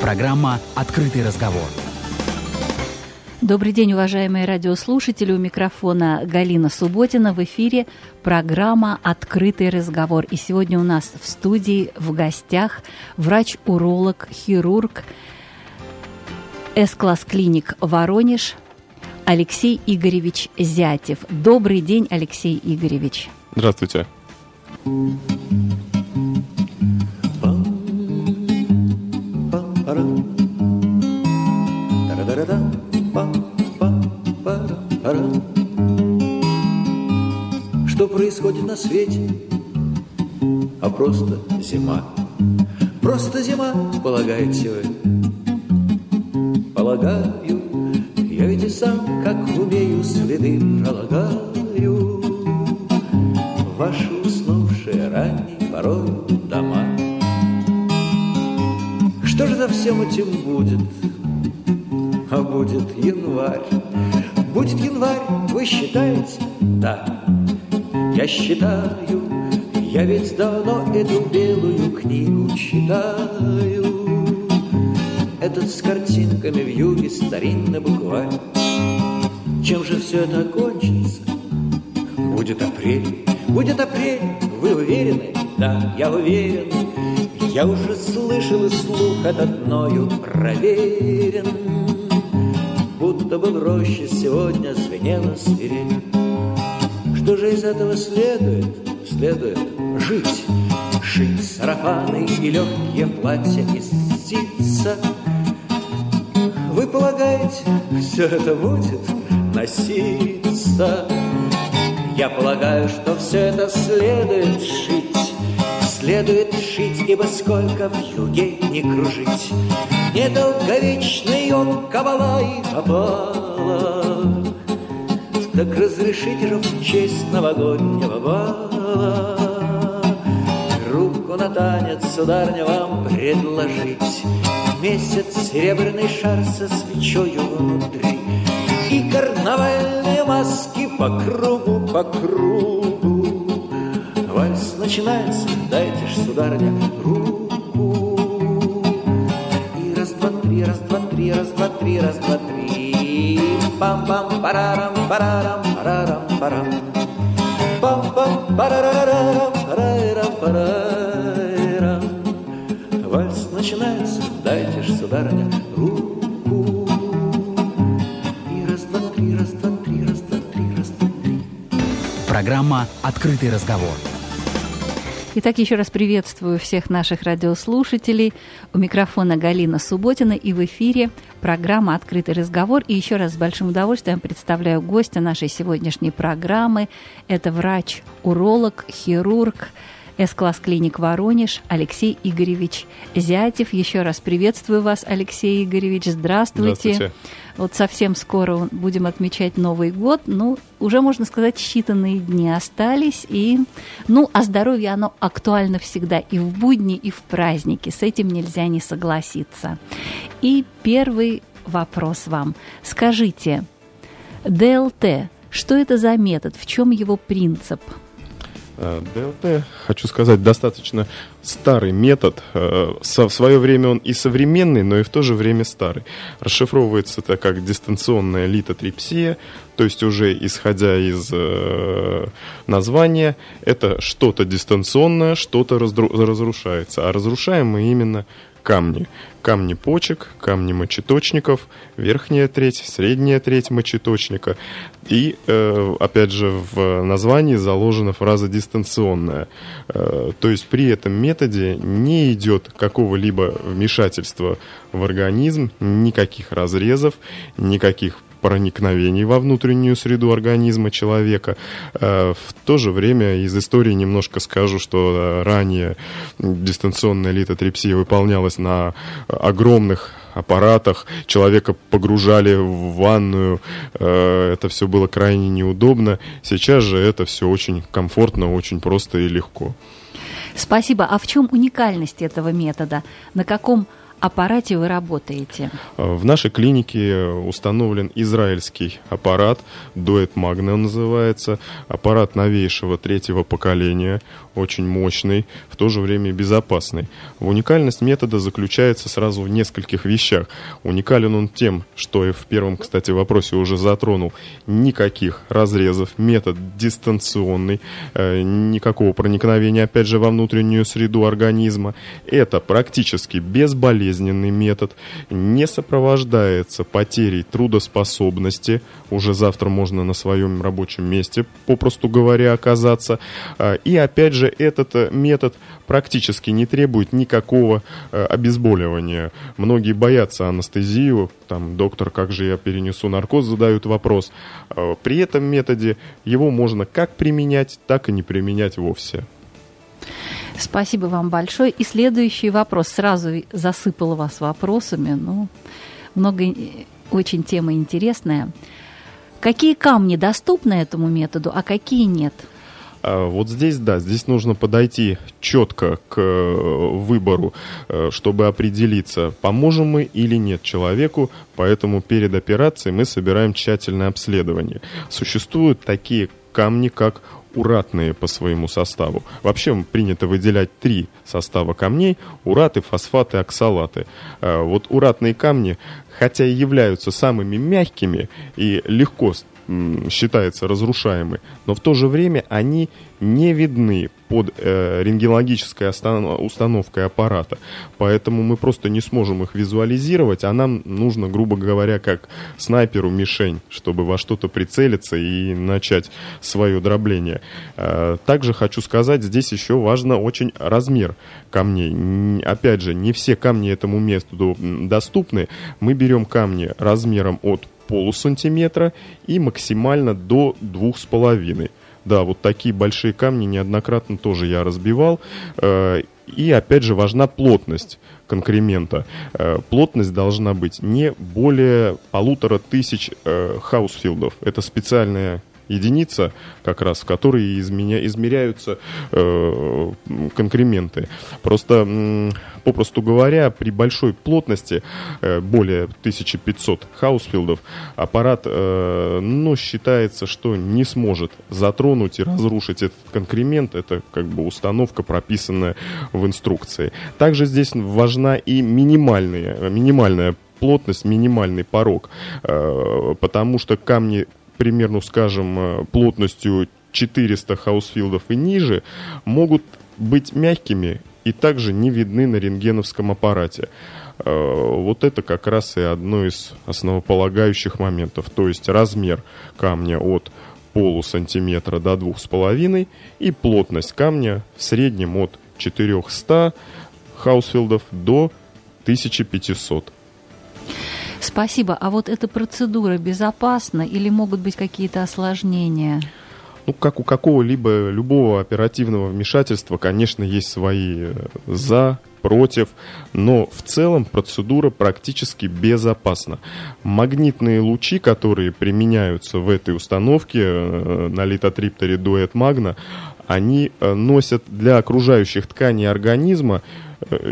Программа «Открытый разговор». Добрый день, уважаемые радиослушатели. У микрофона Галина Субботина. В эфире программа «Открытый разговор». И сегодня у нас в студии в гостях врач-уролог, хирург С-класс клиник «Воронеж» Алексей Игоревич Зятев. Добрый день, Алексей Игоревич. Здравствуйте. Что происходит на свете? А просто зима. Просто зима, полагаете вы? Полагаю, я ведь и сам, как умею, следы пролагаю. Ваши уснувшие ранней порой всем этим будет? А будет январь. Будет январь, вы считаете? Да, я считаю. Я ведь давно эту белую книгу читаю. Этот с картинками в юге старинный букварь. Чем же все это окончится? Будет апрель, будет апрель, вы уверены? Да, я уверен. Я уже слышал и слух этот мною проверен. Будто бы в роще сегодня звенела свирель. Что же из этого следует? Следует жить, шить сарафаны и легкие платья из ситца. Вы полагаете, все это будет носиться? Я полагаю, что все это следует шить, Следует шить, ибо сколько в юге не кружить, Недолговечный он кабала. И опала. Так разрешите же в честь новогоднего бала. Руку на танец, сударня, вам предложить. Месяц серебряный шар со свечою внутри. И карнавальные маски по кругу, по кругу начинается, дайте ж, сударня, руку. И раз, два, три, раз, два, три, раз, два, три, раз, два, три. Пам-пам, парарам, парарам, парарам, парам. Пам-пам, парарарарам, парайрам, парайрам Вальс начинается, дайте ж, сударыня, руку. Программа «Открытый разговор». Итак, еще раз приветствую всех наших радиослушателей. У микрофона Галина Субботина и в эфире программа «Открытый разговор». И еще раз с большим удовольствием представляю гостя нашей сегодняшней программы. Это врач-уролог, хирург, С-класс клиник Воронеж Алексей Игоревич Зятев. Еще раз приветствую вас, Алексей Игоревич. Здравствуйте. Здравствуйте. Вот совсем скоро будем отмечать Новый год. Ну, уже, можно сказать, считанные дни остались. И, ну, а здоровье, оно актуально всегда и в будни, и в праздники. С этим нельзя не согласиться. И первый вопрос вам. Скажите, ДЛТ, что это за метод? В чем его принцип? Э, ДЛТ, хочу сказать, достаточно старый метод. Э, В свое время он и современный, но и в то же время старый. Расшифровывается это как дистанционная литотрипсия, то есть уже исходя из э, названия, это что-то дистанционное, что-то разрушается. А разрушаем мы именно камни. Камни почек, камни мочеточников, верхняя треть, средняя треть мочеточника. И, э, опять же, в названии заложена фраза «дистанционная». Э, то есть при этом методе не идет какого-либо вмешательства в организм, никаких разрезов, никаких проникновений во внутреннюю среду организма человека. Э, В то же время из истории немножко скажу, что э, ранее дистанционная литотрипсия выполнялась на огромных аппаратах, человека погружали в ванную, э, это все было крайне неудобно. Сейчас же это все очень комфортно, очень просто и легко. Спасибо. А в чем уникальность этого метода? На каком аппарате вы работаете? В нашей клинике установлен израильский аппарат, дуэт Magna называется, аппарат новейшего третьего поколения, очень мощный, в то же время безопасный. Уникальность метода заключается сразу в нескольких вещах. Уникален он тем, что и в первом, кстати, вопросе уже затронул, никаких разрезов, метод дистанционный, э, никакого проникновения, опять же, во внутреннюю среду организма. Это практически безболезненный метод, не сопровождается потерей трудоспособности. Уже завтра можно на своем рабочем месте, попросту говоря, оказаться. А, и опять же, этот э, метод практически не требует никакого э, обезболивания. Многие боятся анестезию, там, доктор, как же я перенесу наркоз, задают вопрос. А, при этом методе его можно как применять, так и не применять вовсе. Спасибо вам большое. И следующий вопрос. Сразу засыпала вас вопросами. Ну, много очень тема интересная. Какие камни доступны этому методу, а какие нет? А, вот здесь, да, здесь нужно подойти четко к э, выбору, э, чтобы определиться, поможем мы или нет человеку, поэтому перед операцией мы собираем тщательное обследование. Существуют такие камни, как уратные по своему составу. Вообще принято выделять три состава камней – ураты, фосфаты, оксалаты. А, вот уратные камни, хотя и являются самыми мягкими и легко считается разрушаемой, но в то же время они не видны под э, рентгенологической установкой аппарата. Поэтому мы просто не сможем их визуализировать, а нам нужно, грубо говоря, как снайперу мишень, чтобы во что-то прицелиться и начать свое дробление. Э, также хочу сказать, здесь еще важно очень размер камней. Опять же, не все камни этому месту доступны. Мы берем камни размером от полусантиметра и максимально до двух с половиной. Да, вот такие большие камни неоднократно тоже я разбивал. Э, и опять же важна плотность конкремента. Э, плотность должна быть не более полутора тысяч э, хаусфилдов. Это специальная единица, как раз, в которой изменя, измеряются э, конкременты. Просто, попросту говоря, при большой плотности, э, более 1500 хаусфилдов, аппарат, э, ну, считается, что не сможет затронуть и разрушить этот конкремент. Это как бы установка, прописанная в инструкции. Также здесь важна и минимальная, минимальная плотность, минимальный порог, э, потому что камни примерно, скажем, э, плотностью 400 хаусфилдов и ниже, могут быть мягкими и также не видны на рентгеновском аппарате. Э, вот это как раз и одно из основополагающих моментов, то есть размер камня от полусантиметра до двух с половиной и плотность камня в среднем от 400 хаусфилдов до 1500. Спасибо. А вот эта процедура безопасна или могут быть какие-то осложнения? Ну, как у какого-либо, любого оперативного вмешательства, конечно, есть свои э, «за», против, но в целом процедура практически безопасна. Магнитные лучи, которые применяются в этой установке э, на литотрипторе дуэт магна, они э, носят для окружающих тканей организма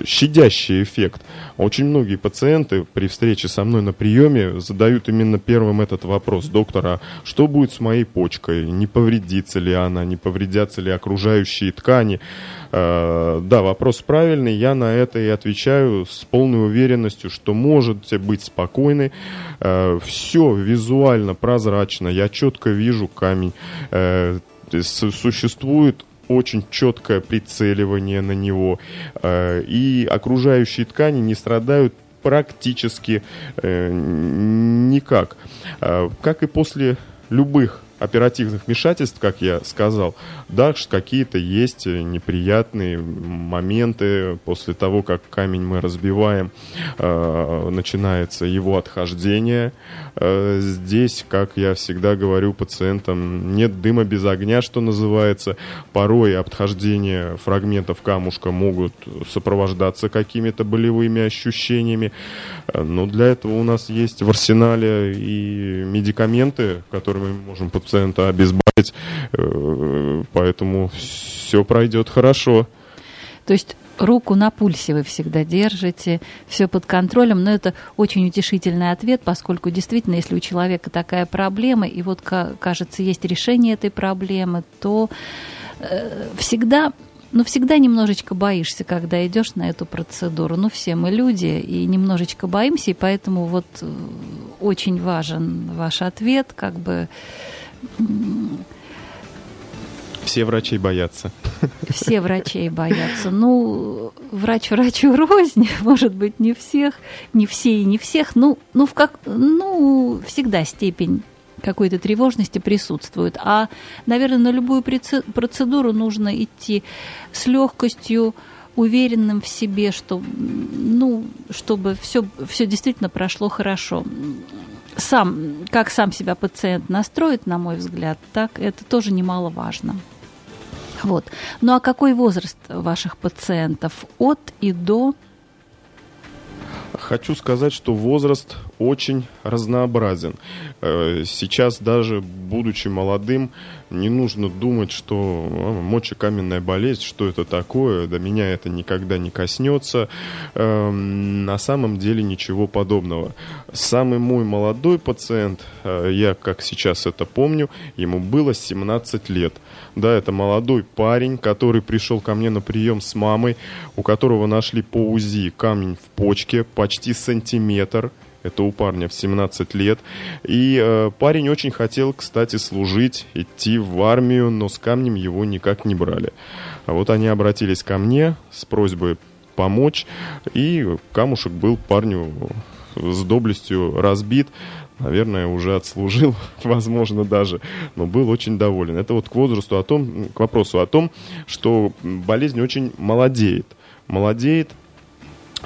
щадящий эффект. Очень многие пациенты при встрече со мной на приеме задают именно первым этот вопрос. Доктора, что будет с моей почкой? Не повредится ли она? Не повредятся ли окружающие ткани? Э, да, вопрос правильный. Я на это и отвечаю с полной уверенностью, что можете быть спокойны. Э, Все визуально прозрачно. Я четко вижу камень. Существует очень четкое прицеливание на него, э, и окружающие ткани не страдают практически э, никак. Э, как и после любых оперативных вмешательств, как я сказал, да, какие-то есть неприятные моменты после того, как камень мы разбиваем, э, начинается его отхождение. Э, здесь, как я всегда говорю пациентам, нет дыма без огня, что называется. Порой отхождение фрагментов камушка могут сопровождаться какими-то болевыми ощущениями, но для этого у нас есть в арсенале и медикаменты, которыми мы можем пациента обезболить, э, поэтому все пройдет хорошо. То есть руку на пульсе вы всегда держите, все под контролем, но это очень утешительный ответ, поскольку действительно, если у человека такая проблема, и вот кажется, есть решение этой проблемы, то э, всегда ну, всегда немножечко боишься, когда идешь на эту процедуру. Ну, все мы люди, и немножечко боимся, и поэтому вот э, очень важен ваш ответ, как бы все врачи боятся. Все врачей боятся. Ну, врач врачу рознь, может быть, не всех, не все и не всех. Ну, ну, в как, ну всегда степень какой-то тревожности присутствует. А, наверное, на любую процедуру нужно идти с легкостью, уверенным в себе, что, ну, чтобы все, все действительно прошло хорошо сам, как сам себя пациент настроит, на мой взгляд, так это тоже немаловажно. Вот. Ну а какой возраст ваших пациентов? От и до? Хочу сказать, что возраст очень разнообразен. Э, сейчас даже будучи молодым, не нужно думать, что а, мочекаменная болезнь, что это такое, до меня это никогда не коснется. Эм, на самом деле ничего подобного. Самый мой молодой пациент, э, я как сейчас это помню, ему было 17 лет. Да, это молодой парень, который пришел ко мне на прием с мамой, у которого нашли по УЗИ камень в почке, почти сантиметр. Это у парня в 17 лет. И э, парень очень хотел, кстати, служить, идти в армию, но с камнем его никак не брали. А вот они обратились ко мне с просьбой помочь, и камушек был парню с доблестью разбит наверное, уже отслужил, возможно, даже, но был очень доволен. Это вот к возрасту о том, к вопросу о том, что болезнь очень молодеет. Молодеет,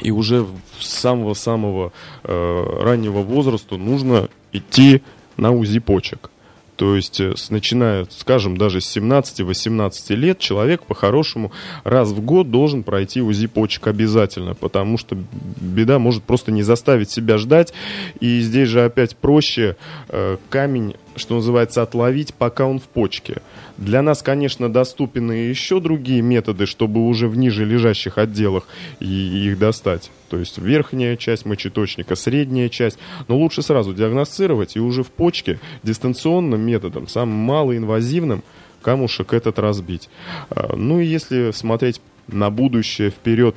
и уже с самого-самого э, раннего возраста нужно идти на УЗИ почек. То есть, э, начиная, скажем, даже с 17-18 лет, человек по-хорошему раз в год должен пройти УЗИ почек обязательно, потому что беда может просто не заставить себя ждать. И здесь же опять проще э, камень, что называется, отловить, пока он в почке. Для нас, конечно, доступны еще другие методы, чтобы уже в ниже лежащих отделах их достать. То есть верхняя часть мочеточника, средняя часть. Но лучше сразу диагностировать и уже в почке дистанционным методом, самым малоинвазивным, камушек этот разбить. А, ну и если смотреть на будущее вперед,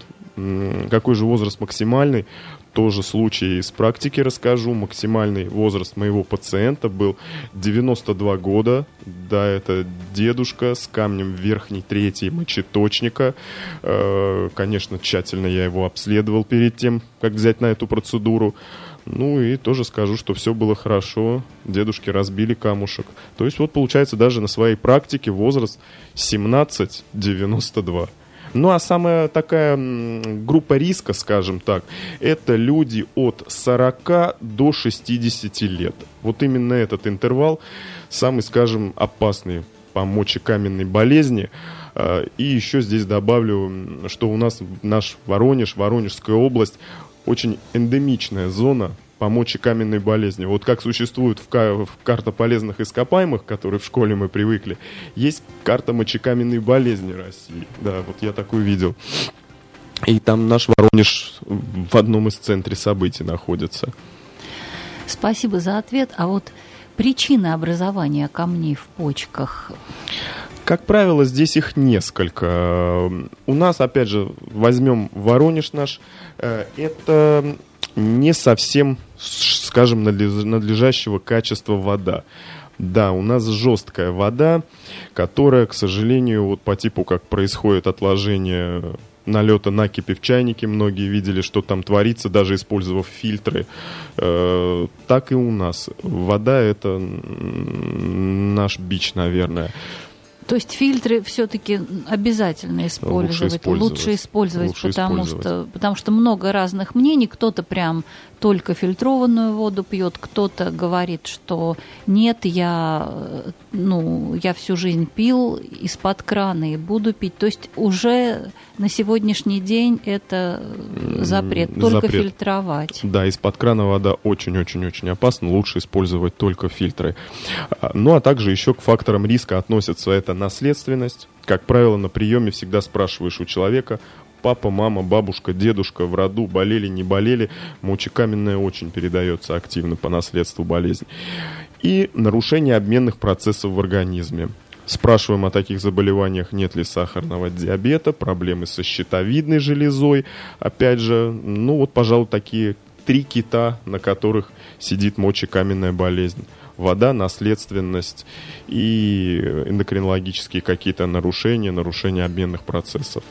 какой же возраст максимальный, тоже случай из практики расскажу. Максимальный возраст моего пациента был 92 года. Да, это дедушка с камнем верхней трети мочеточника. Э, конечно, тщательно я его обследовал перед тем, как взять на эту процедуру. Ну и тоже скажу, что все было хорошо. Дедушки разбили камушек. То есть вот получается даже на своей практике возраст 17-92. Ну а самая такая группа риска, скажем так, это люди от 40 до 60 лет. Вот именно этот интервал самый, скажем, опасный по мочекаменной болезни. А, и еще здесь добавлю, что у нас наш Воронеж, Воронежская область, очень эндемичная зона по мочекаменной болезни. Вот как существует в, в карта полезных ископаемых, которые в школе мы привыкли, есть карта мочекаменной болезни России. Да, вот я такую видел. И там наш Воронеж в одном из центров событий находится. Спасибо за ответ. А вот причины образования камней в почках? Как правило, здесь их несколько. У нас, опять же, возьмем Воронеж наш. Э, это не совсем, скажем, надлежащего качества вода. Да, у нас жесткая вода, которая, к сожалению, вот по типу, как происходит отложение налета накипи в чайнике, многие видели, что там творится, даже использовав фильтры. Э, так и у нас. Вода это наш бич, наверное. То есть фильтры все-таки обязательно использовать, лучше использовать, лучше использовать, лучше потому, использовать. Что, потому что много разных мнений. Кто-то прям только фильтрованную воду пьет, кто-то говорит, что нет, я, ну, я всю жизнь пил из-под крана и буду пить. То есть уже на сегодняшний день это запрет, только запрет. фильтровать. Да, из-под крана вода очень-очень-очень опасна, лучше использовать только фильтры. А, ну, а также еще к факторам риска относятся это наследственность. Как правило, на приеме всегда спрашиваешь у человека, папа, мама, бабушка, дедушка в роду болели, не болели, мочекаменная очень передается активно по наследству болезни. И нарушение обменных процессов в организме. Спрашиваем о таких заболеваниях, нет ли сахарного диабета, проблемы со щитовидной железой. Опять же, ну вот, пожалуй, такие три кита, на которых сидит мочекаменная болезнь. Вода, наследственность и эндокринологические какие-то нарушения, нарушения обменных процессов.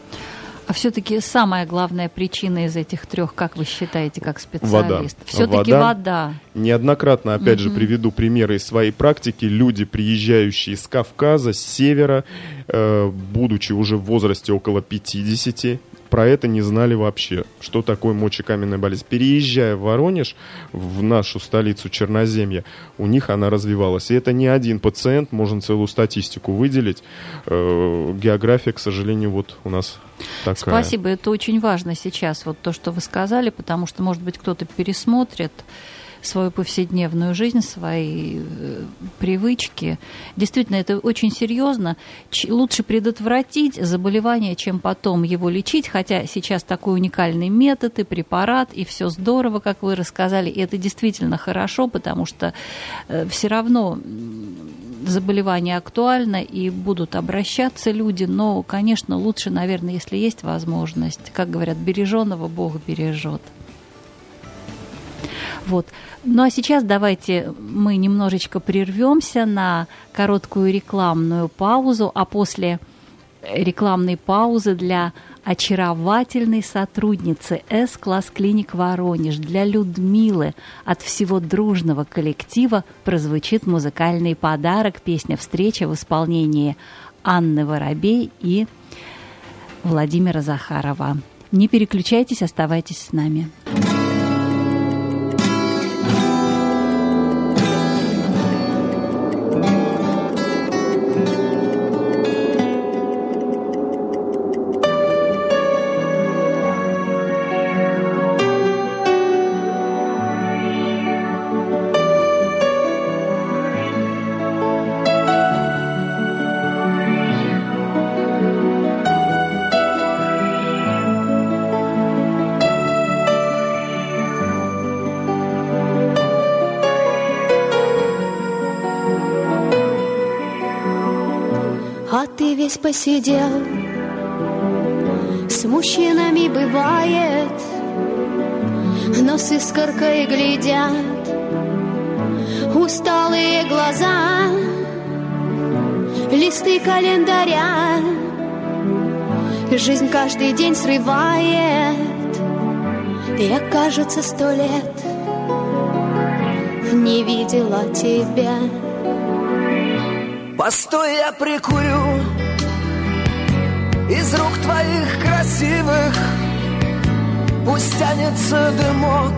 А все-таки самая главная причина из этих трех, как вы считаете, как специалист? Вода. Все-таки вода. вода. Неоднократно, опять угу. же, приведу примеры из своей практики. Люди, приезжающие с Кавказа, с севера, э, будучи уже в возрасте около 50, про это не знали вообще, что такое мочекаменная болезнь. Переезжая в Воронеж, в нашу столицу Черноземья, у них она развивалась. И это не один пациент, можно целую статистику выделить. Э, география, к сожалению, вот у нас такая. Спасибо, это очень важно сейчас, вот то, что вы сказали, потому что, может быть, кто-то пересмотрит свою повседневную жизнь, свои э, привычки. Действительно, это очень серьезно. Лучше предотвратить заболевание, чем потом его лечить, хотя сейчас такой уникальный метод и препарат, и все здорово, как вы рассказали, и это действительно хорошо, потому что э, все равно заболевание актуально и будут обращаться люди, но, конечно, лучше, наверное, если есть возможность, как говорят, береженного Бог бережет. Вот. Ну а сейчас давайте мы немножечко прервемся на короткую рекламную паузу, а после рекламной паузы для очаровательной сотрудницы С-класс клиник Воронеж для Людмилы от всего дружного коллектива прозвучит музыкальный подарок песня «Встреча» в исполнении Анны Воробей и Владимира Захарова. Не переключайтесь, оставайтесь с нами. Посидел. С мужчинами бывает Но с искоркой глядят. Усталые глаза Листы календаря. Жизнь каждый день срывает Я, кажется, сто лет Не видела тебя. Постой, я прикурю твоих красивых Пусть тянется дымок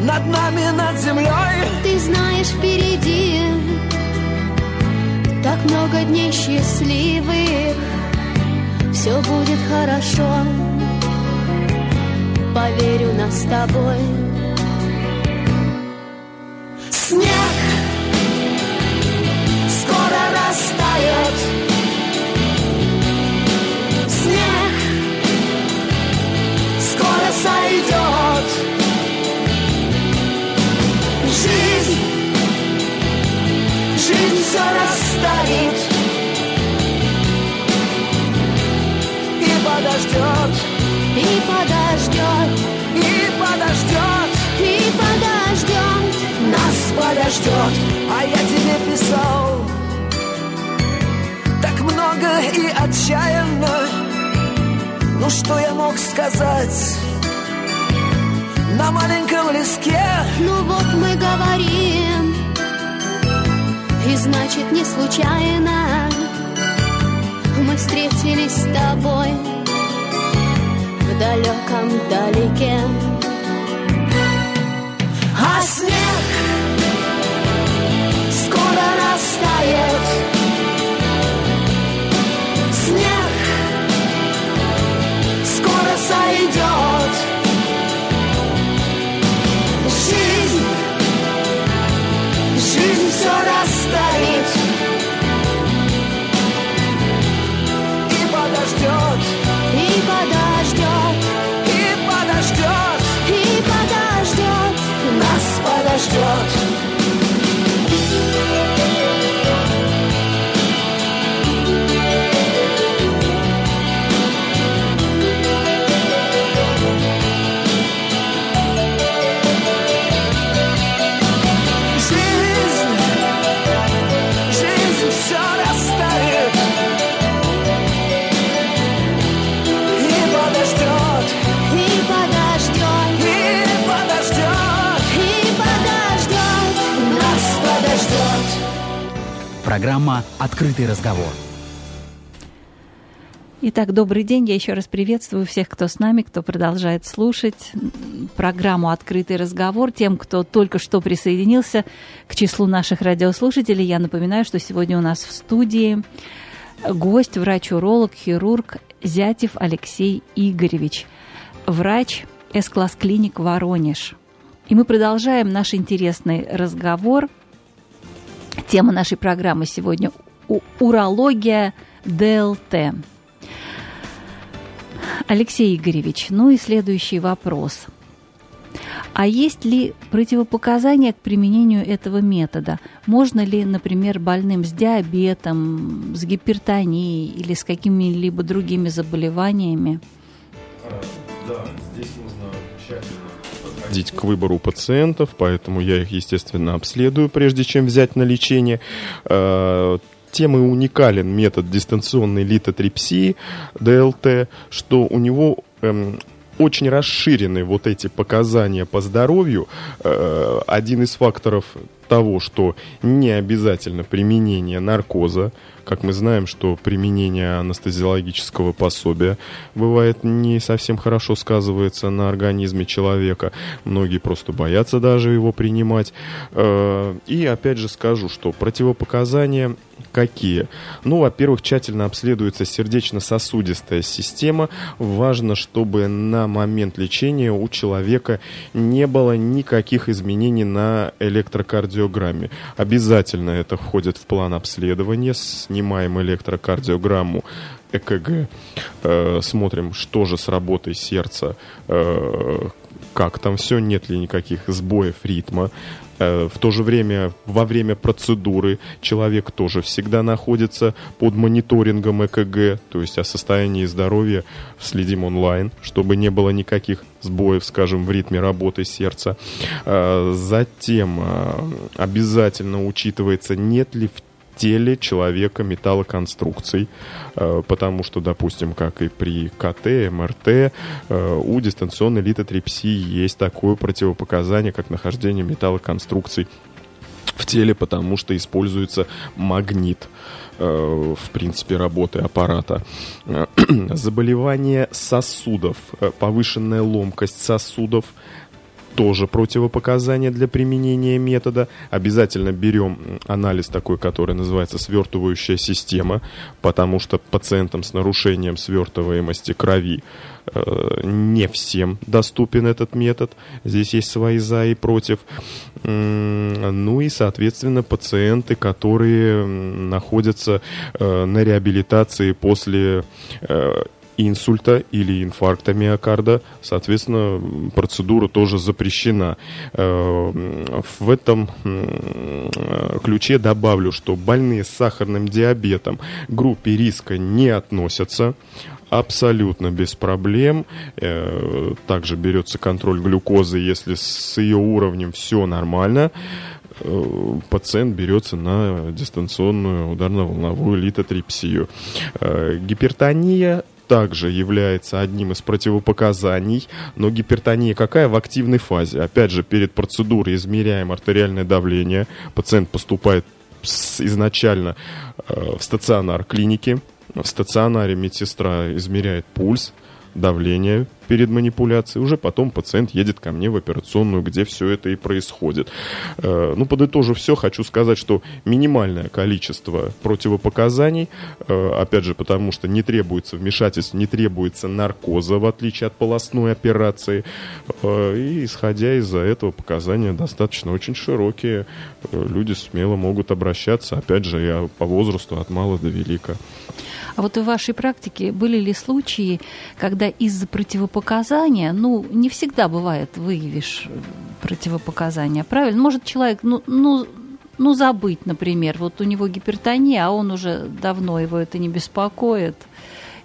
Над нами, над землей. Ты знаешь, впереди Так много дней счастливых. Все будет хорошо. Поверю нас с тобой. Снег Скоро растает сойдет Жизнь, жизнь все расставит И подождет, и подождет, и подождет, и подождет Нас подождет, а я тебе писал Так много и отчаянно. Ну что я мог сказать на маленьком леске? Ну вот мы говорим, и значит не случайно мы встретились с тобой в далеком далеке. А снег скоро растает. сойдет Программа «Открытый разговор». Итак, добрый день. Я еще раз приветствую всех, кто с нами, кто продолжает слушать программу «Открытый разговор». Тем, кто только что присоединился к числу наших радиослушателей, я напоминаю, что сегодня у нас в студии гость, врач-уролог, хирург Зятев Алексей Игоревич, врач С-класс клиник Воронеж. И мы продолжаем наш интересный разговор. Тема нашей программы сегодня – урология ДЛТ. Алексей Игоревич, ну и следующий вопрос. А есть ли противопоказания к применению этого метода? Можно ли, например, больным с диабетом, с гипертонией или с какими-либо другими заболеваниями? Да, здесь нужно тщательно подходить к выбору пациентов, поэтому я их, естественно, обследую, прежде чем взять на лечение. Э, тем и уникален метод дистанционной литотрипсии ДЛТ, что у него эм, очень расширены вот эти показания по здоровью. Э, один из факторов того, что не обязательно применение наркоза, как мы знаем, что применение анестезиологического пособия бывает не совсем хорошо сказывается на организме человека. Многие просто боятся даже его принимать. Э, и опять же скажу, что противопоказания какие? Ну, во-первых, тщательно обследуется сердечно-сосудистая система. Важно, чтобы на момент лечения у человека не было никаких изменений на электрокардиограмме. Обязательно это входит в план обследования с снимаем электрокардиограмму ЭКГ, э, смотрим, что же с работой сердца, э, как там все, нет ли никаких сбоев ритма. Э, в то же время, во время процедуры человек тоже всегда находится под мониторингом ЭКГ, то есть о состоянии здоровья следим онлайн, чтобы не было никаких сбоев, скажем, в ритме работы сердца. Э, затем э, обязательно учитывается, нет ли в теле человека металлоконструкций, э, потому что, допустим, как и при КТ, МРТ, э, у дистанционной литотрепсии есть такое противопоказание, как нахождение металлоконструкций в теле, потому что используется магнит э, в принципе, работы аппарата. Заболевание сосудов, повышенная ломкость сосудов, тоже противопоказания для применения метода. Обязательно берем анализ такой, который называется свертывающая система, потому что пациентам с нарушением свертываемости крови э, не всем доступен этот метод. Здесь есть свои за и против. Ну и, соответственно, пациенты, которые находятся э, на реабилитации после э, инсульта или инфаркта миокарда, соответственно, процедура тоже запрещена. Э, в этом ключе добавлю, что больные с сахарным диабетом к группе риска не относятся абсолютно без проблем. Э, также берется контроль глюкозы, если с ее уровнем все нормально э, пациент берется на дистанционную ударно-волновую литотрипсию. Гипертония также является одним из противопоказаний, но гипертония какая в активной фазе? Опять же, перед процедурой измеряем артериальное давление, пациент поступает изначально э, в стационар клиники, в стационаре медсестра измеряет пульс, давление перед манипуляцией, уже потом пациент едет ко мне в операционную, где все это и происходит. Э, ну, подытожив все, хочу сказать, что минимальное количество противопоказаний, э, опять же, потому что не требуется вмешательство, не требуется наркоза, в отличие от полостной операции, э, и исходя из-за этого показания достаточно очень широкие, люди смело могут обращаться, опять же, я по возрасту от мала до велика. А вот в вашей практике были ли случаи, когда из-за противопоказания, ну, не всегда бывает, выявишь противопоказания, правильно? Может человек, ну, ну, ну, забыть, например, вот у него гипертония, а он уже давно его это не беспокоит.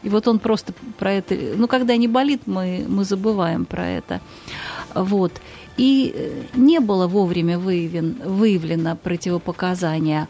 И вот он просто про это... Ну, когда не болит, мы, мы забываем про это. Вот. И не было вовремя выявлен, выявлено противопоказания.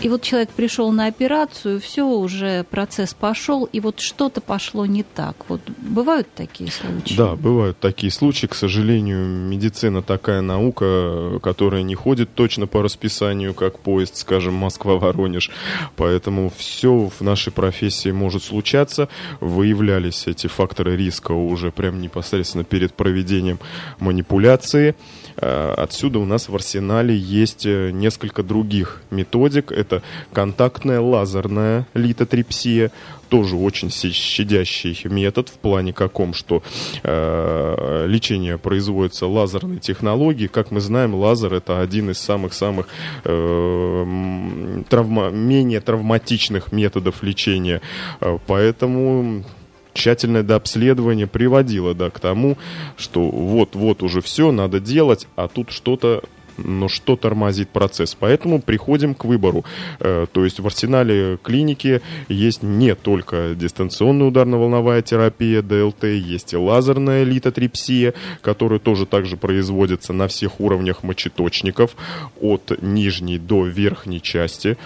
И вот человек пришел на операцию, все, уже процесс пошел, и вот что-то пошло не так. Вот бывают такие случаи? Да, бывают такие случаи. К сожалению, медицина такая наука, которая не ходит точно по расписанию, как поезд, скажем, Москва-Воронеж. Поэтому все в нашей профессии может случаться. Выявлялись эти факторы риска уже прямо непосредственно перед проведением манипуляции. Э, отсюда у нас в арсенале есть э, несколько других методик. Это контактная лазерная литотрипсия, тоже очень щадящий метод в плане каком, что э, лечение производится лазерной технологией. Как мы знаем, лазер это один из самых-самых э, травма, менее травматичных методов лечения. Э, поэтому тщательное дообследование приводило да, к тому, что вот-вот уже все надо делать, а тут что-то но что тормозит процесс. Поэтому приходим к выбору. Э, то есть в арсенале клиники есть не только дистанционная ударно-волновая терапия, ДЛТ, есть и лазерная литотрипсия, которая тоже также производится на всех уровнях мочеточников, от нижней до верхней части.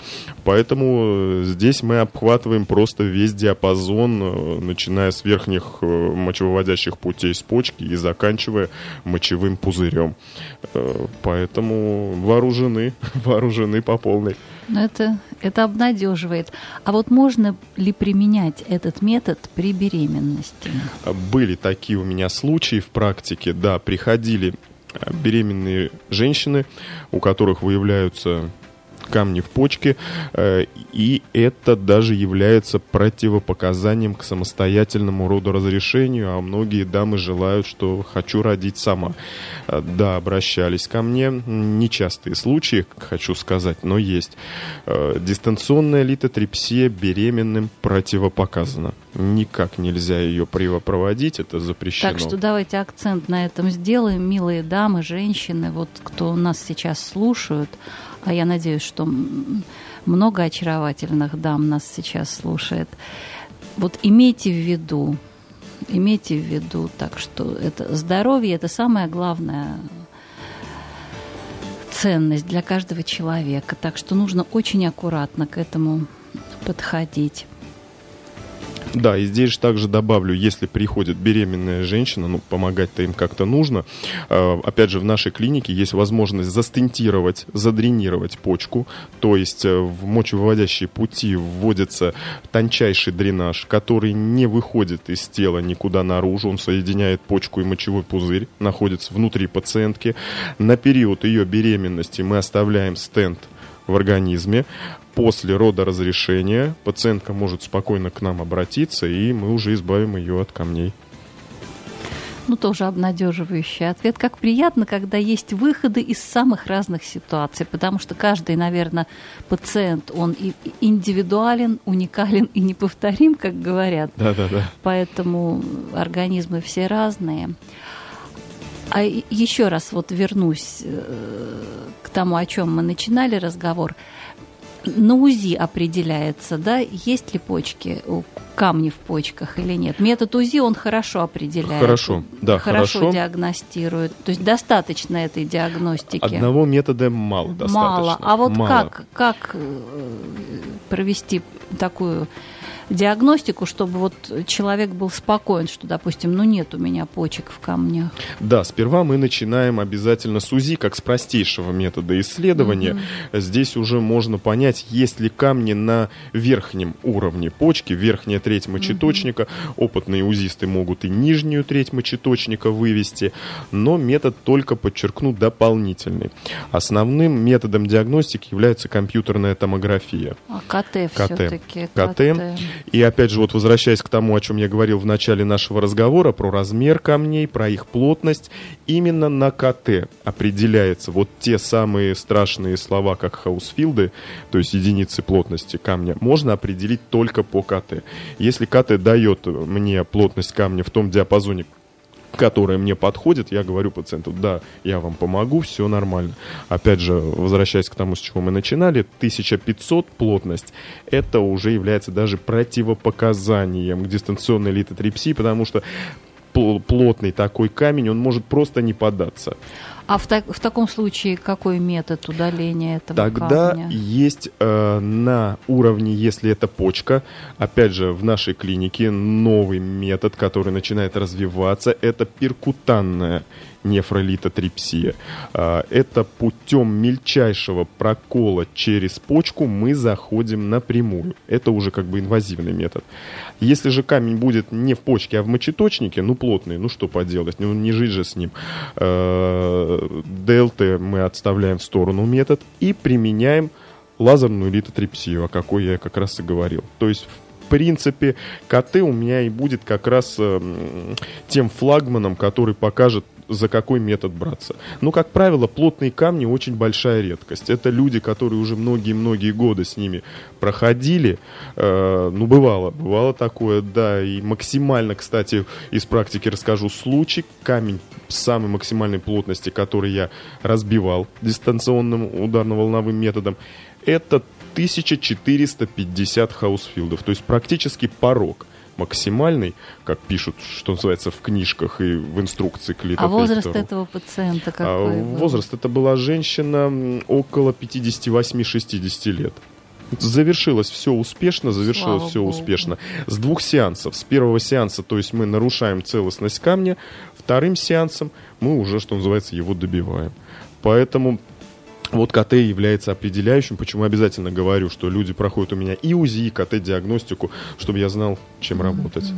Поэтому э, здесь мы обхватываем просто весь диапазон, э, начиная с верхних мочевыводящих путей с почки и заканчивая мочевым пузырем. Поэтому поэтому вооружены, вооружены по полной. Но это, это обнадеживает. А вот можно ли применять этот метод при беременности? Были такие у меня случаи в практике, да, приходили э, беременные женщины, у которых выявляются камни в почке, э, и это даже является противопоказанием к самостоятельному родоразрешению, а многие дамы желают, что хочу родить сама. Э, да, обращались ко мне, нечастые случаи, хочу сказать, но есть. Э, дистанционная литотрипсия беременным противопоказана. Никак нельзя ее проводить, это запрещено. Так что давайте акцент на этом сделаем, милые дамы, женщины, вот кто нас сейчас слушают, а я надеюсь, что много очаровательных дам нас сейчас слушает. Вот имейте в виду, имейте в виду, так что это здоровье это самая главная ценность для каждого человека. Так что нужно очень аккуратно к этому подходить. Да, и здесь же также добавлю, если приходит беременная женщина, ну, помогать-то им как-то нужно. Э, опять же, в нашей клинике есть возможность застентировать, задренировать почку, то есть э, в мочевыводящие пути вводится тончайший дренаж, который не выходит из тела никуда наружу, он соединяет почку и мочевой пузырь, находится внутри пациентки. На период ее беременности мы оставляем стенд в организме после рода разрешения пациентка может спокойно к нам обратиться, и мы уже избавим ее от камней. Ну, тоже обнадеживающий ответ. Как приятно, когда есть выходы из самых разных ситуаций, потому что каждый, наверное, пациент, он и индивидуален, уникален и неповторим, как говорят. Да, да, да. Поэтому организмы все разные. А еще раз вот вернусь э, к тому, о чем мы начинали разговор на УЗИ определяется, да, есть ли почки, камни в почках или нет. Метод УЗИ он хорошо определяет. Хорошо, да, хорошо. Хорошо диагностирует. То есть достаточно этой диагностики. Одного метода мало достаточно. Мало. А вот мало. как, как э, провести такую диагностику, чтобы вот человек был спокоен, что, допустим, ну нет у меня почек в камнях? Да, сперва мы начинаем обязательно с УЗИ, как с простейшего метода исследования. Угу. Здесь уже можно понять, есть ли камни на верхнем уровне почки, верхняя треть мочеточника. Угу. Опытные узисты могут и нижнюю треть мочеточника вывести, но метод только, подчеркну, дополнительный. Основным методом диагностики является компьютерная томография. А КТ, КТ. все-таки? КТ. КТ. И опять же, вот возвращаясь к тому, о чем я говорил в начале нашего разговора, про размер камней, про их плотность, именно на КТ определяется вот те самые страшные слова, как хаусфилды, то есть единицы плотности камня, можно определить только по КТ. Если КТ дает мне плотность камня в том диапазоне, которая мне подходит, я говорю пациенту, да, я вам помогу, все нормально. Опять же, возвращаясь к тому, с чего мы начинали, 1500 плотность, это уже является даже противопоказанием к дистанционной литотрипсии, потому что пл- плотный такой камень, он может просто не поддаться. А в, так- в таком случае какой метод удаления этого Тогда камня? есть э, на уровне, если это почка, опять же, в нашей клинике новый метод, который начинает развиваться, это перкутанная нефролитотрипсия. А, Это путем мельчайшего прокола через почку мы заходим напрямую. Это уже как бы инвазивный метод. Если же камень будет не в почке, а в мочеточнике, ну плотный, ну что поделать, ну не жить же с ним. Э, ДЛТ мы отставляем в сторону метод и применяем лазерную литотрипсию, о какой я как раз и говорил. То есть в принципе, КТ у меня и будет как раз э, тем флагманом, который покажет, за какой метод браться. Но, как правило, плотные камни очень большая редкость. Это люди, которые уже многие-многие годы с ними проходили. Э, ну, бывало, бывало такое, да. И максимально, кстати, из практики расскажу случай. Камень самой максимальной плотности, который я разбивал дистанционным ударно-волновым методом, это 1450 хаусфилдов. То есть практически порог максимальный, как пишут, что называется, в книжках и в инструкции к А возраст этого пациента А, какой был? возраст это была женщина около 58-60 лет. Завершилось все успешно, завершилось Слава все богу. успешно. С двух сеансов. С первого сеанса, то есть мы нарушаем целостность камня, вторым сеансом мы уже, что называется, его добиваем. Поэтому вот КТ является определяющим, почему обязательно говорю, что люди проходят у меня и УЗИ, и КТ-диагностику, чтобы я знал, чем работать.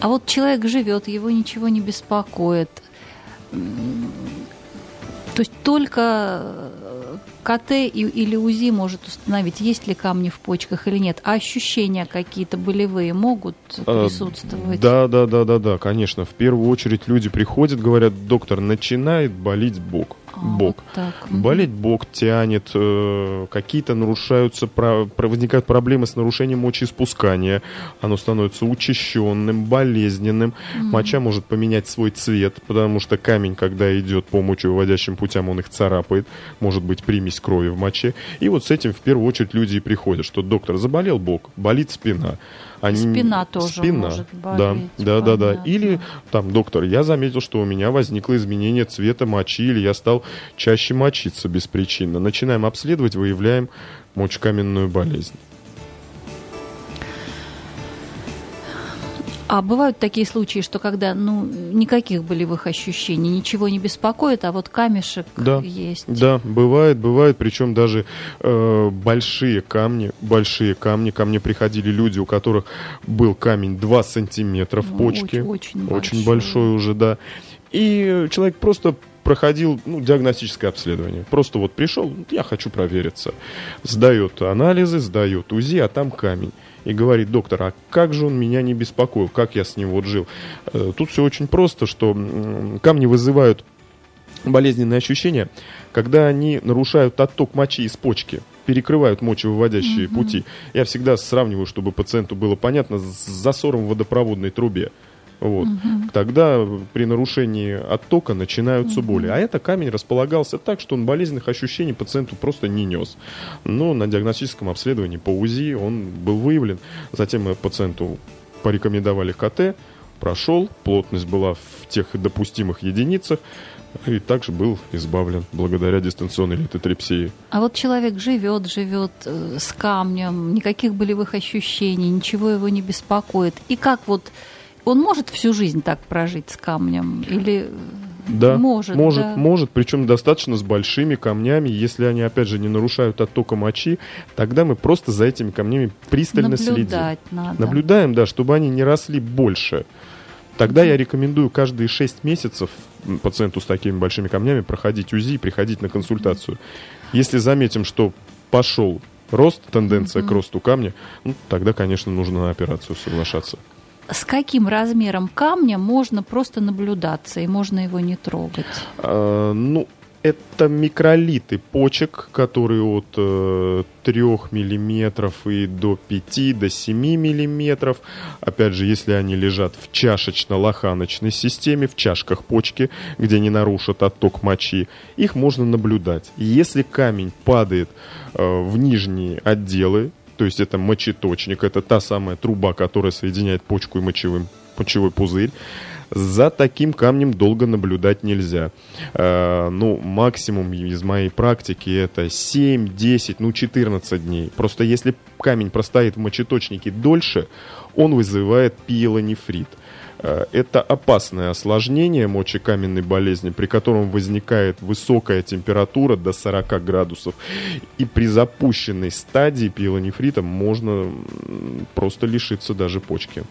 А вот человек живет, его ничего не беспокоит. То есть только э, КТ или УЗИ может установить, есть ли камни в почках или нет. А ощущения какие-то болевые могут А, присутствовать? Да, да, да, да, да, конечно. В первую очередь люди приходят, говорят, доктор, начинает болеть бок. А, бок. вот так. Болеть бок тянет, э, какие-то нарушаются, возникают проблемы с нарушением мочеиспускания, оно становится учащенным, болезненным, моча может поменять свой цвет, потому что камень, когда идет по мочевыводящим путям, он их царапает, может быть примесь крови в моче, и вот с этим в первую очередь люди и приходят, что доктор, заболел бок, болит спина. Они- Спина тоже Спина, может да, болеть, да, да, да. понятно. Или там, доктор, я заметил, что у меня возникло изменение цвета мочи, или я стал чаще мочиться беспричинно. Начинаем обследовать, выявляем мочекаменную болезнь. А бывают такие случаи, что когда ну, никаких болевых ощущений, ничего не беспокоит, а вот камешек Да. есть. Да, бывает, бывает, причем даже э, большие камни, большие камни, ко мне приходили люди, у которых был камень 2 сантиметра в Ну, почке. очень- очень Очень большой. большой уже, да. И человек просто проходил ну, диагностическое обследование. Просто вот пришел, я хочу провериться. Сдает анализы, сдает УЗИ, а там камень. И говорит, доктор, а как же он меня не беспокоил, как я с ним вот жил? Э, Тут все очень просто, что камни вызывают болезненные ощущения, когда они нарушают отток мочи из почки, перекрывают мочевыводящие пути. Я всегда сравниваю, чтобы пациенту было понятно, с засором в водопроводной трубе. Вот. Тогда при нарушении оттока начинаются боли. А это камень располагался так, что он болезненных ощущений пациенту просто не нес. Но на диагностическом обследовании по УЗИ он был выявлен. Затем мы пациенту порекомендовали КТ, прошел, плотность была в тех допустимых единицах, и также был избавлен благодаря дистанционной литотрепсии. А вот человек живет, живет э, с камнем, никаких болевых ощущений, ничего его не беспокоит. И как вот он может всю жизнь так прожить с камнем? Или э, Да, может? может, да? может, причем достаточно с большими камнями. Если они, опять же, не нарушают оттока мочи, тогда мы просто за этими камнями пристально следим. Наблюдать надо. Наблюдаем, да, чтобы они не росли больше. Тогда я рекомендую каждые 6 месяцев пациенту с такими большими камнями проходить УЗИ и приходить на консультацию. Если заметим, что пошел рост, тенденция к росту камня, ну, тогда, конечно, нужно на операцию соглашаться. С каким размером камня можно просто наблюдаться, и можно его не трогать? А, ну, это микролиты почек, которые от э, 3 миллиметров и до 5, до 7 миллиметров. Опять же, если они лежат в чашечно-лоханочной системе, в чашках почки, где не нарушат отток мочи, их можно наблюдать. Если камень падает э, в нижние отделы, то есть это мочеточник, это та самая труба, которая соединяет почку и мочевым мочевой пузырь. За таким камнем долго наблюдать нельзя. Э, ну, максимум из моей практики это 7, 10, ну 14 дней. Просто если камень простоит в мочеточнике дольше, он вызывает пиелонефрит. Э, это опасное осложнение мочекаменной болезни, при котором возникает высокая температура до 40 градусов. И при запущенной стадии пиелонефрита можно просто лишиться даже почки.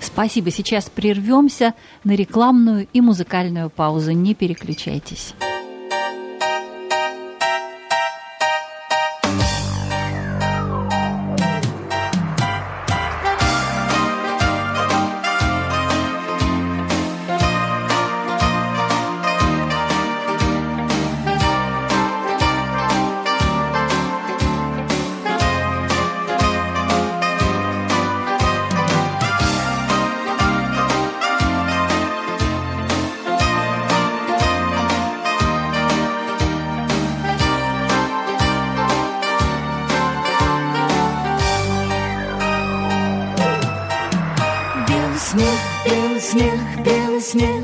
Спасибо. Сейчас прервемся на рекламную и музыкальную паузу. Не переключайтесь. Заметен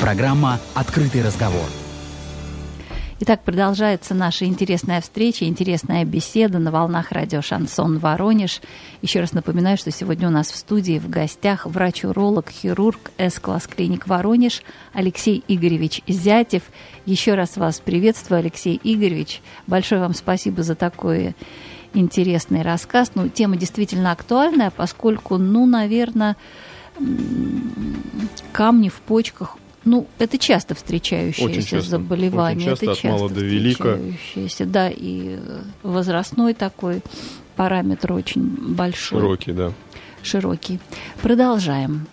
Программа «Открытый разговор». Итак, продолжается наша интересная встреча, интересная беседа на волнах радио «Шансон Воронеж». Еще раз напоминаю, что сегодня у нас в студии в гостях врач-уролог, хирург С-класс клиник Воронеж Алексей Игоревич Зятев. Еще раз вас приветствую, Алексей Игоревич. Большое вам спасибо за такой интересный рассказ. Ну, тема действительно актуальная, поскольку, ну, наверное, камни в почках. Ну, это часто встречающееся Очень часто. заболевание. Очень часто, это от часто мала до велика. Да, и возрастной такой параметр очень большой. Широкий, да. Широкий. Продолжаем.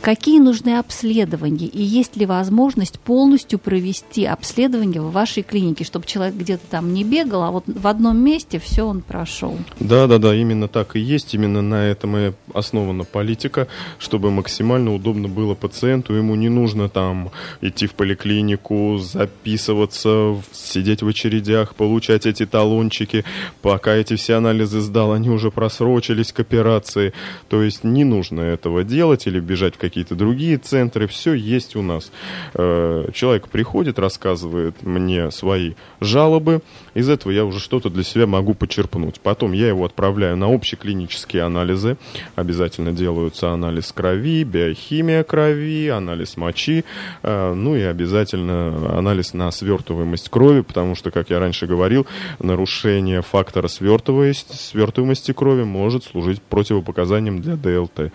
Какие нужны обследования и есть ли возможность полностью провести обследование в вашей клинике, чтобы человек где-то там не бегал, а вот в одном месте все он прошел? Да, да, да, именно так и есть. Именно на этом и основана политика, чтобы максимально удобно было пациенту. Ему не нужно там идти в поликлинику, записываться, сидеть в очередях, получать эти талончики. Пока эти все анализы сдал, они уже просрочились к операции. То есть не нужно этого делать или бежать в какие-то другие центры, все есть у нас. Э, человек приходит, рассказывает мне свои жалобы, из этого я уже что-то для себя могу почерпнуть. Потом я его отправляю на общеклинические анализы, обязательно делаются анализ крови, биохимия крови, анализ мочи, э, ну и обязательно анализ на свертываемость крови, потому что, как я раньше говорил, нарушение фактора свертываемости, свертываемости крови может служить противопоказанием для ДЛТ.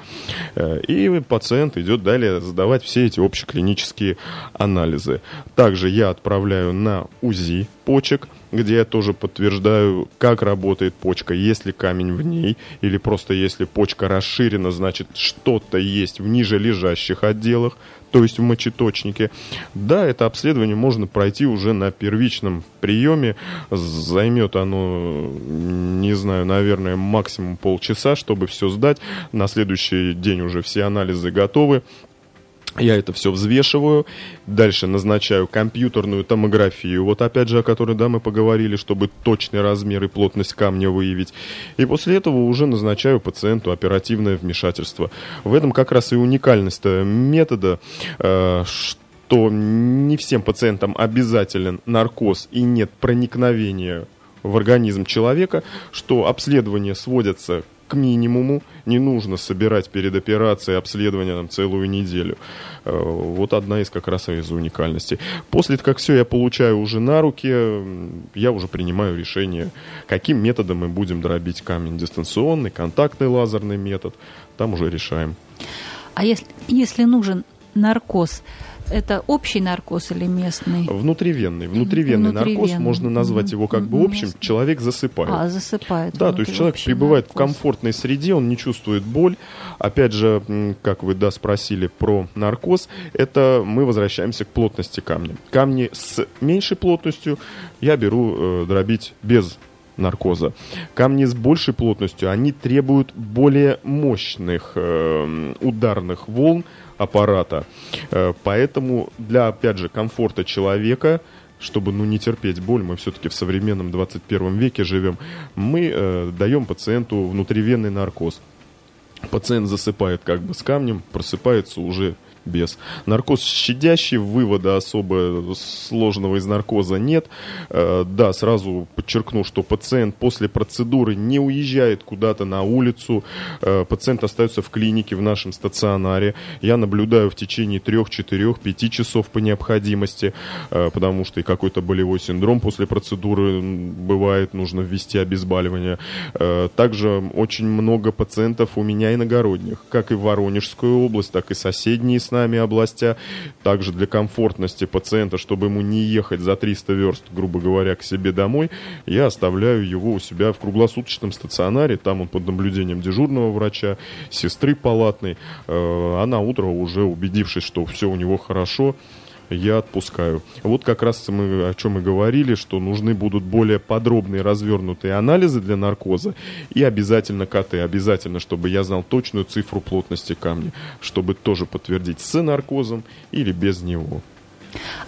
Э, и пациент идет далее сдавать все эти общеклинические анализы. Также я отправляю на УЗИ почек, где я тоже подтверждаю, как работает почка, есть ли камень в ней, или просто если почка расширена, значит что-то есть в ниже лежащих отделах, то есть в мочеточнике. Да, это обследование можно пройти уже на первичном приеме. Займет оно, не знаю, наверное, максимум полчаса, чтобы все сдать. На следующий день уже все анализы готовы. Я это все взвешиваю, дальше назначаю компьютерную томографию, вот опять же, о которой да, мы поговорили, чтобы точный размер и плотность камня выявить. И после этого уже назначаю пациенту оперативное вмешательство. В этом как раз и уникальность метода, э, что не всем пациентам обязателен наркоз и нет проникновения в организм человека, что обследование сводится к минимуму, не нужно собирать перед операцией обследование там, целую неделю. Э, вот одна из как раз из уникальностей. После как все я получаю уже на руки, я уже принимаю решение, каким методом мы будем дробить камень. Дистанционный, контактный лазерный метод. Там уже решаем. А если, если нужен наркоз, это общий наркоз или местный? Внутривенный. Внутривенный, Внутривенный. наркоз, можно назвать его как бы общим. Человек засыпает. А, засыпает. Да, то есть человек пребывает наркоз. в комфортной среде, он не чувствует боль. Опять же, как вы, да, спросили про наркоз, это мы возвращаемся к плотности камня. Камни с меньшей плотностью я беру э, дробить без наркоза. Камни с большей плотностью, они требуют более мощных э, ударных волн, аппарата. Э, поэтому для, опять же, комфорта человека, чтобы ну, не терпеть боль, мы все-таки в современном 21 веке живем, мы э, даем пациенту внутривенный наркоз. Пациент засыпает как бы с камнем, просыпается уже без. Наркоз щадящий, вывода особо сложного из наркоза нет. Э, да, сразу подчеркну, что пациент после процедуры не уезжает куда-то на улицу. Э, пациент остается в клинике, в нашем стационаре. Я наблюдаю в течение 3, 4, 5 часов по необходимости, э, потому что и какой-то болевой синдром после процедуры бывает, нужно ввести обезболивание. Также очень много пациентов у меня иногородних, как и в Воронежскую область, так и соседние с нами областя. Также для комфортности пациента, чтобы ему не ехать за 300 верст, грубо говоря, к себе домой, я оставляю его у себя в круглосуточном стационаре. Там он под наблюдением дежурного врача, сестры палатной. Э, а на утро уже убедившись, что все у него хорошо, я отпускаю. Вот как раз мы о чем мы говорили, что нужны будут более подробные развернутые анализы для наркоза и обязательно КТ, обязательно, чтобы я знал точную цифру плотности камня, чтобы тоже подтвердить с наркозом или без него.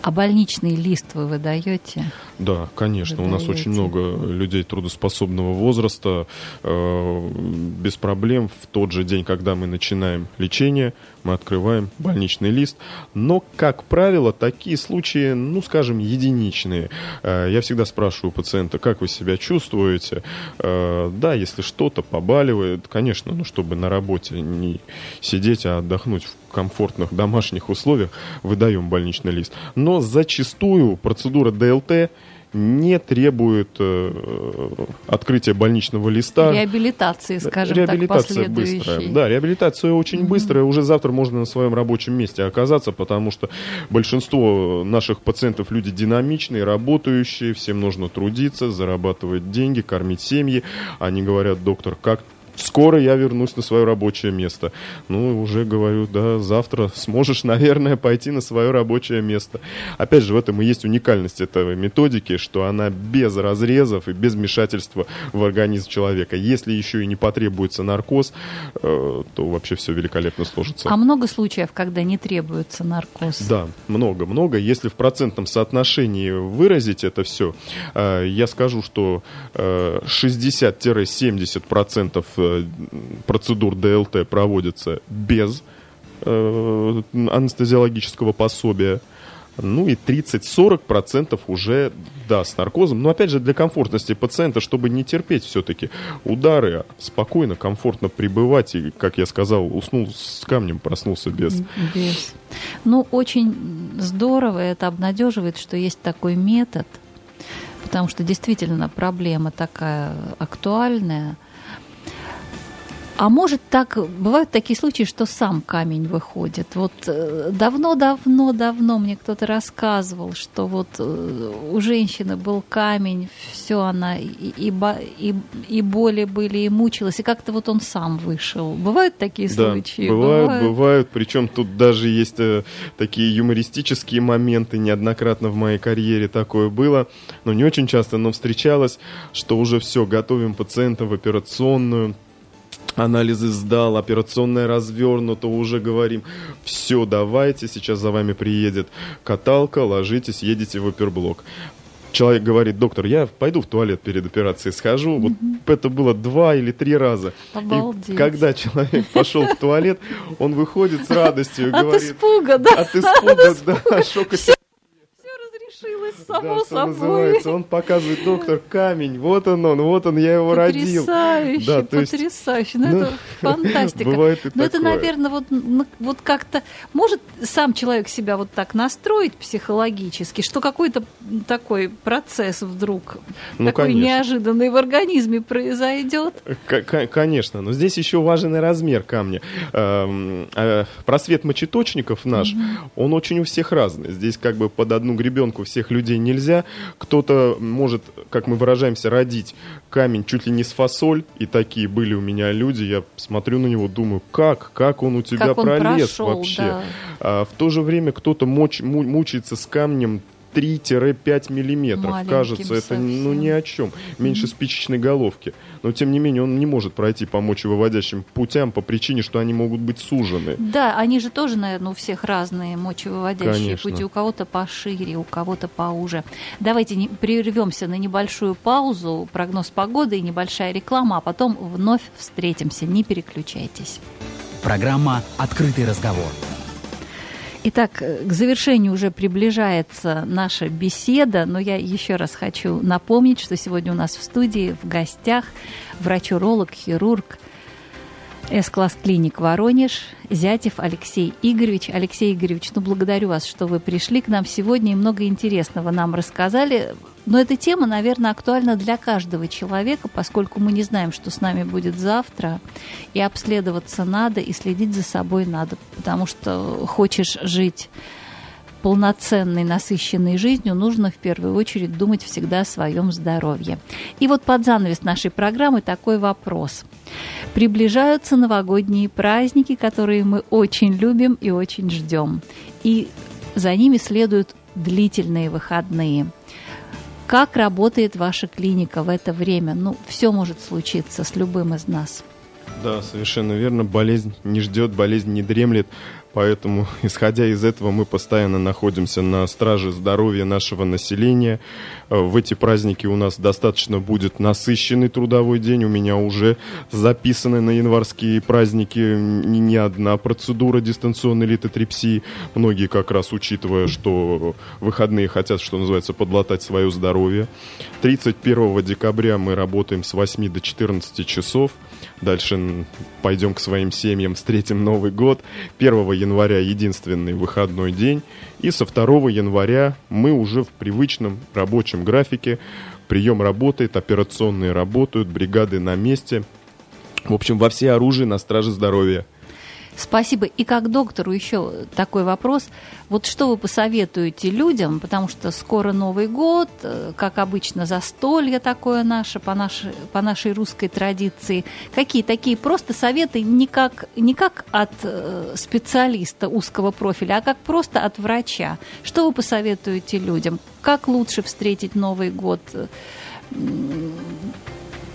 А больничный лист вы выдаете? Да, конечно. Выдаете. У нас очень много людей трудоспособного возраста. Э, без проблем в тот же день, когда мы начинаем лечение, мы открываем больничный лист. Но, как правило, такие случаи, ну, скажем, единичные. Э, я всегда спрашиваю пациента, как вы себя чувствуете. Э, да, если что-то побаливает, конечно, ну, чтобы на работе не сидеть, а отдохнуть в комфортных домашних условиях, выдаем больничный лист. Но зачастую процедура ДЛТ не требует э, открытия больничного листа. Реабилитации, скажем реабилитация так, быстрая. Да, реабилитация очень mm-hmm. быстрая. Уже завтра можно на своем рабочем месте оказаться, потому что большинство наших пациентов люди динамичные, работающие, всем нужно трудиться, зарабатывать деньги, кормить семьи. Они говорят, доктор, как скоро я вернусь на свое рабочее место. Ну, уже говорю, да, завтра сможешь, наверное, пойти на свое рабочее место. Опять же, в этом и есть уникальность этой методики, что она без разрезов и без вмешательства в организм человека. Если еще и не потребуется наркоз, э, то вообще все великолепно сложится. А много случаев, когда не требуется наркоз? Да, много-много. Если в процентном соотношении выразить это все, э, я скажу, что 60-70% э, процедур ДЛТ проводится без э, анестезиологического пособия. Ну и 30-40% уже, да, с наркозом. Но опять же, для комфортности пациента, чтобы не терпеть все-таки удары, спокойно, комфортно пребывать. И, как я сказал, уснул с камнем, проснулся без. Без. Ну, очень здорово, это обнадеживает, что есть такой метод, потому что действительно проблема такая актуальная. А может так, бывают такие случаи, что сам камень выходит. Вот давно-давно-давно мне кто-то рассказывал, что вот э, у женщины был камень, все она и, и, и, и боли были, и мучилась, и как-то вот он сам вышел. Бывают такие да, случаи? Бывают, бывают, бывают. Причем тут даже есть э, такие юмористические моменты. Неоднократно в моей карьере такое было. Но не очень часто, но встречалось, что уже все, готовим пациента в операционную анализы сдал, операционная развернута, уже говорим, все, давайте, сейчас за вами приедет каталка, ложитесь, едете в оперблок. Человек говорит, доктор, я пойду в туалет перед операцией схожу. Вот это было два или три раза. Обалдеть. И когда человек пошел в туалет, он выходит с радостью и От говорит... испуга, да? От испуга, да, шока решилось само да, что собой. называется. Он показывает, доктор, камень, вот он он, вот он, я его родил. Потрясающе, Да, то есть, потрясающе. Ну, ну, это фантастика. бывает и Но это, такое. наверное, вот, ну, вот как-то... Может сам человек себя вот так настроить психологически, что какой-то такой процесс вдруг Ну, такой конечно. неожиданный в организме произойдет? К- Конечно, но здесь еще важен и размер камня. Эм, э, Просвет мочеточников наш, он очень у всех разный. Здесь как бы под одну гребенку всех людей нельзя. Кто-то может, как мы выражаемся, родить камень чуть ли не с фасоль, и такие были у меня люди. Я смотрю на него, думаю, как, как он у тебя Как пролез прошел, вообще. да. А в то же время кто-то моч- му- мучается с камнем 3-5 миллиметров. Маленьким Кажется, это ну совсем. ни о чем. Меньше спичечной головки. Но тем не менее он не может пройти по мочевыводящим путям по причине, что они могут быть сужены. Да, они же тоже, наверное, у всех разные мочевыводящие Конечно. пути. У кого-то пошире, у кого-то поуже. Давайте не, прервемся на небольшую паузу, прогноз погоды и небольшая реклама, а потом вновь встретимся. Не переключайтесь. Программа «Открытый разговор». Итак, э, к завершению уже приближается наша беседа, но я еще раз хочу напомнить, что сегодня у нас в студии в гостях врач-уролог, хирург С-класс клиник Воронеж, Зятев Алексей Игоревич. Алексей Игоревич, ну благодарю вас, что вы пришли к нам сегодня и много интересного нам рассказали. Но эта тема, наверное, актуальна для каждого человека, поскольку мы не знаем, что с нами будет завтра, и обследоваться надо, и следить за собой надо, потому что хочешь жить полноценной, насыщенной жизнью, нужно в первую очередь думать всегда о своем здоровье. И вот под занавес нашей программы такой вопрос. Приближаются новогодние праздники, которые мы очень любим и очень ждем. И за ними следуют длительные выходные. Как работает ваша клиника в это время? Ну, все может случиться с любым из нас. Да, совершенно верно. Болезнь не ждет, болезнь не дремлет. Поэтому, исходя из этого, мы постоянно находимся на страже здоровья нашего населения. Э, В эти праздники у нас достаточно будет насыщенный трудовой день. У меня уже записаны на январские праздники не одна процедура дистанционной литотрепсии. Многие как раз учитывая, что выходные хотят, что называется, подлатать свое здоровье. 31 декабря мы работаем с 8 до 14 часов. Дальше пойдем к своим семьям, встретим Новый год. 1 января единственный выходной день. И со 2 января мы уже в привычном рабочем графике. Прием работает, операционные работают, бригады на месте. В общем, во все оружие на страже здоровья. Спасибо. И как доктору еще такой вопрос. Вот что вы посоветуете людям, потому что скоро Новый год, э, как обычно, застолье такое наше, по нашей, по нашей русской традиции. Какие такие просто советы не как, не как от э, специалиста узкого профиля, а как просто от врача? Что вы посоветуете людям? Как лучше встретить Новый год?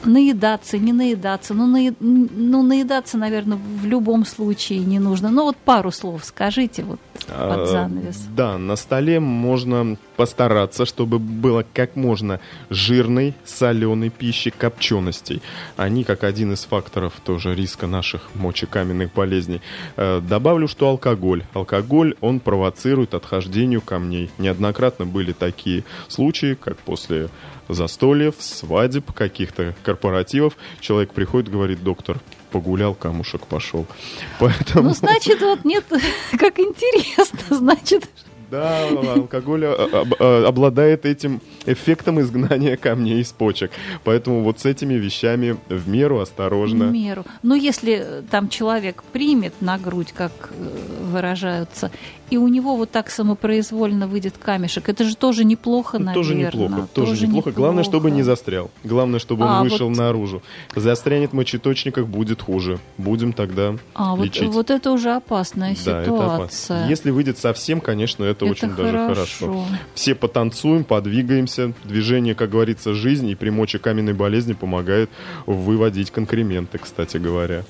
Наедаться, не наедаться. Ну, на, ну, наедаться, наверное, в любом случае не нужно. Ну, вот пару слов скажите вот под а, занавес. А, да, на столе можно постараться, чтобы было как можно жирной, соленой пищи, копченостей. Они как один из факторов тоже риска наших мочекаменных болезней. Э, добавлю, что алкоголь. Алкоголь, он провоцирует отхождению камней. Неоднократно были такие случаи, как после застольев, свадеб, каких-то корпоративов. Человек приходит, говорит, доктор, погулял, камушек пошел. Поэтому... Ну, значит, вот нет, как интересно, значит, да, алкоголь а, а, обладает этим эффектом изгнания камней из почек. Поэтому вот с этими вещами в меру осторожно. В меру. Ну, если э, там человек примет на грудь, как э, выражаются, и у него вот так самопроизвольно выйдет камешек, это же тоже неплохо, наверное. Тоже неплохо, тоже, тоже неплохо. Главное, чтобы не застрял. Главное, чтобы он а, вышел вот... наружу. Застрянет в мочеточниках, будет хуже. Будем тогда а, лечить. Вот, вот это уже опасная да, ситуация. Это опасно. Если выйдет совсем, конечно, это, это очень хорошо. даже хорошо. Все потанцуем, подвигаемся. Движение, как говорится, жизнь и при мочекаменной болезни помогает выводить конкременты, кстати говоря.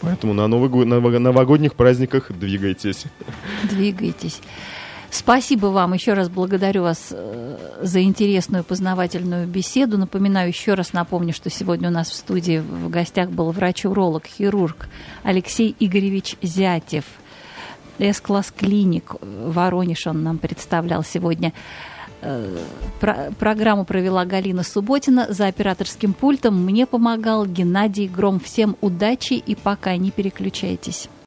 Поэтому на, новый, новогодних праздниках двигайтесь. Двигайтесь. Спасибо вам. Еще раз благодарю вас э, за интересную познавательную беседу. Напоминаю, еще раз напомню, что сегодня у нас в студии в гостях был врач-уролог, хирург Алексей Игоревич Зятев. С-класс клиник Воронеж он нам представлял сегодня. Э, про программу провела Галина Субботина. За операторским пультом мне помогал Геннадий Гром. Всем удачи и пока не переключайтесь.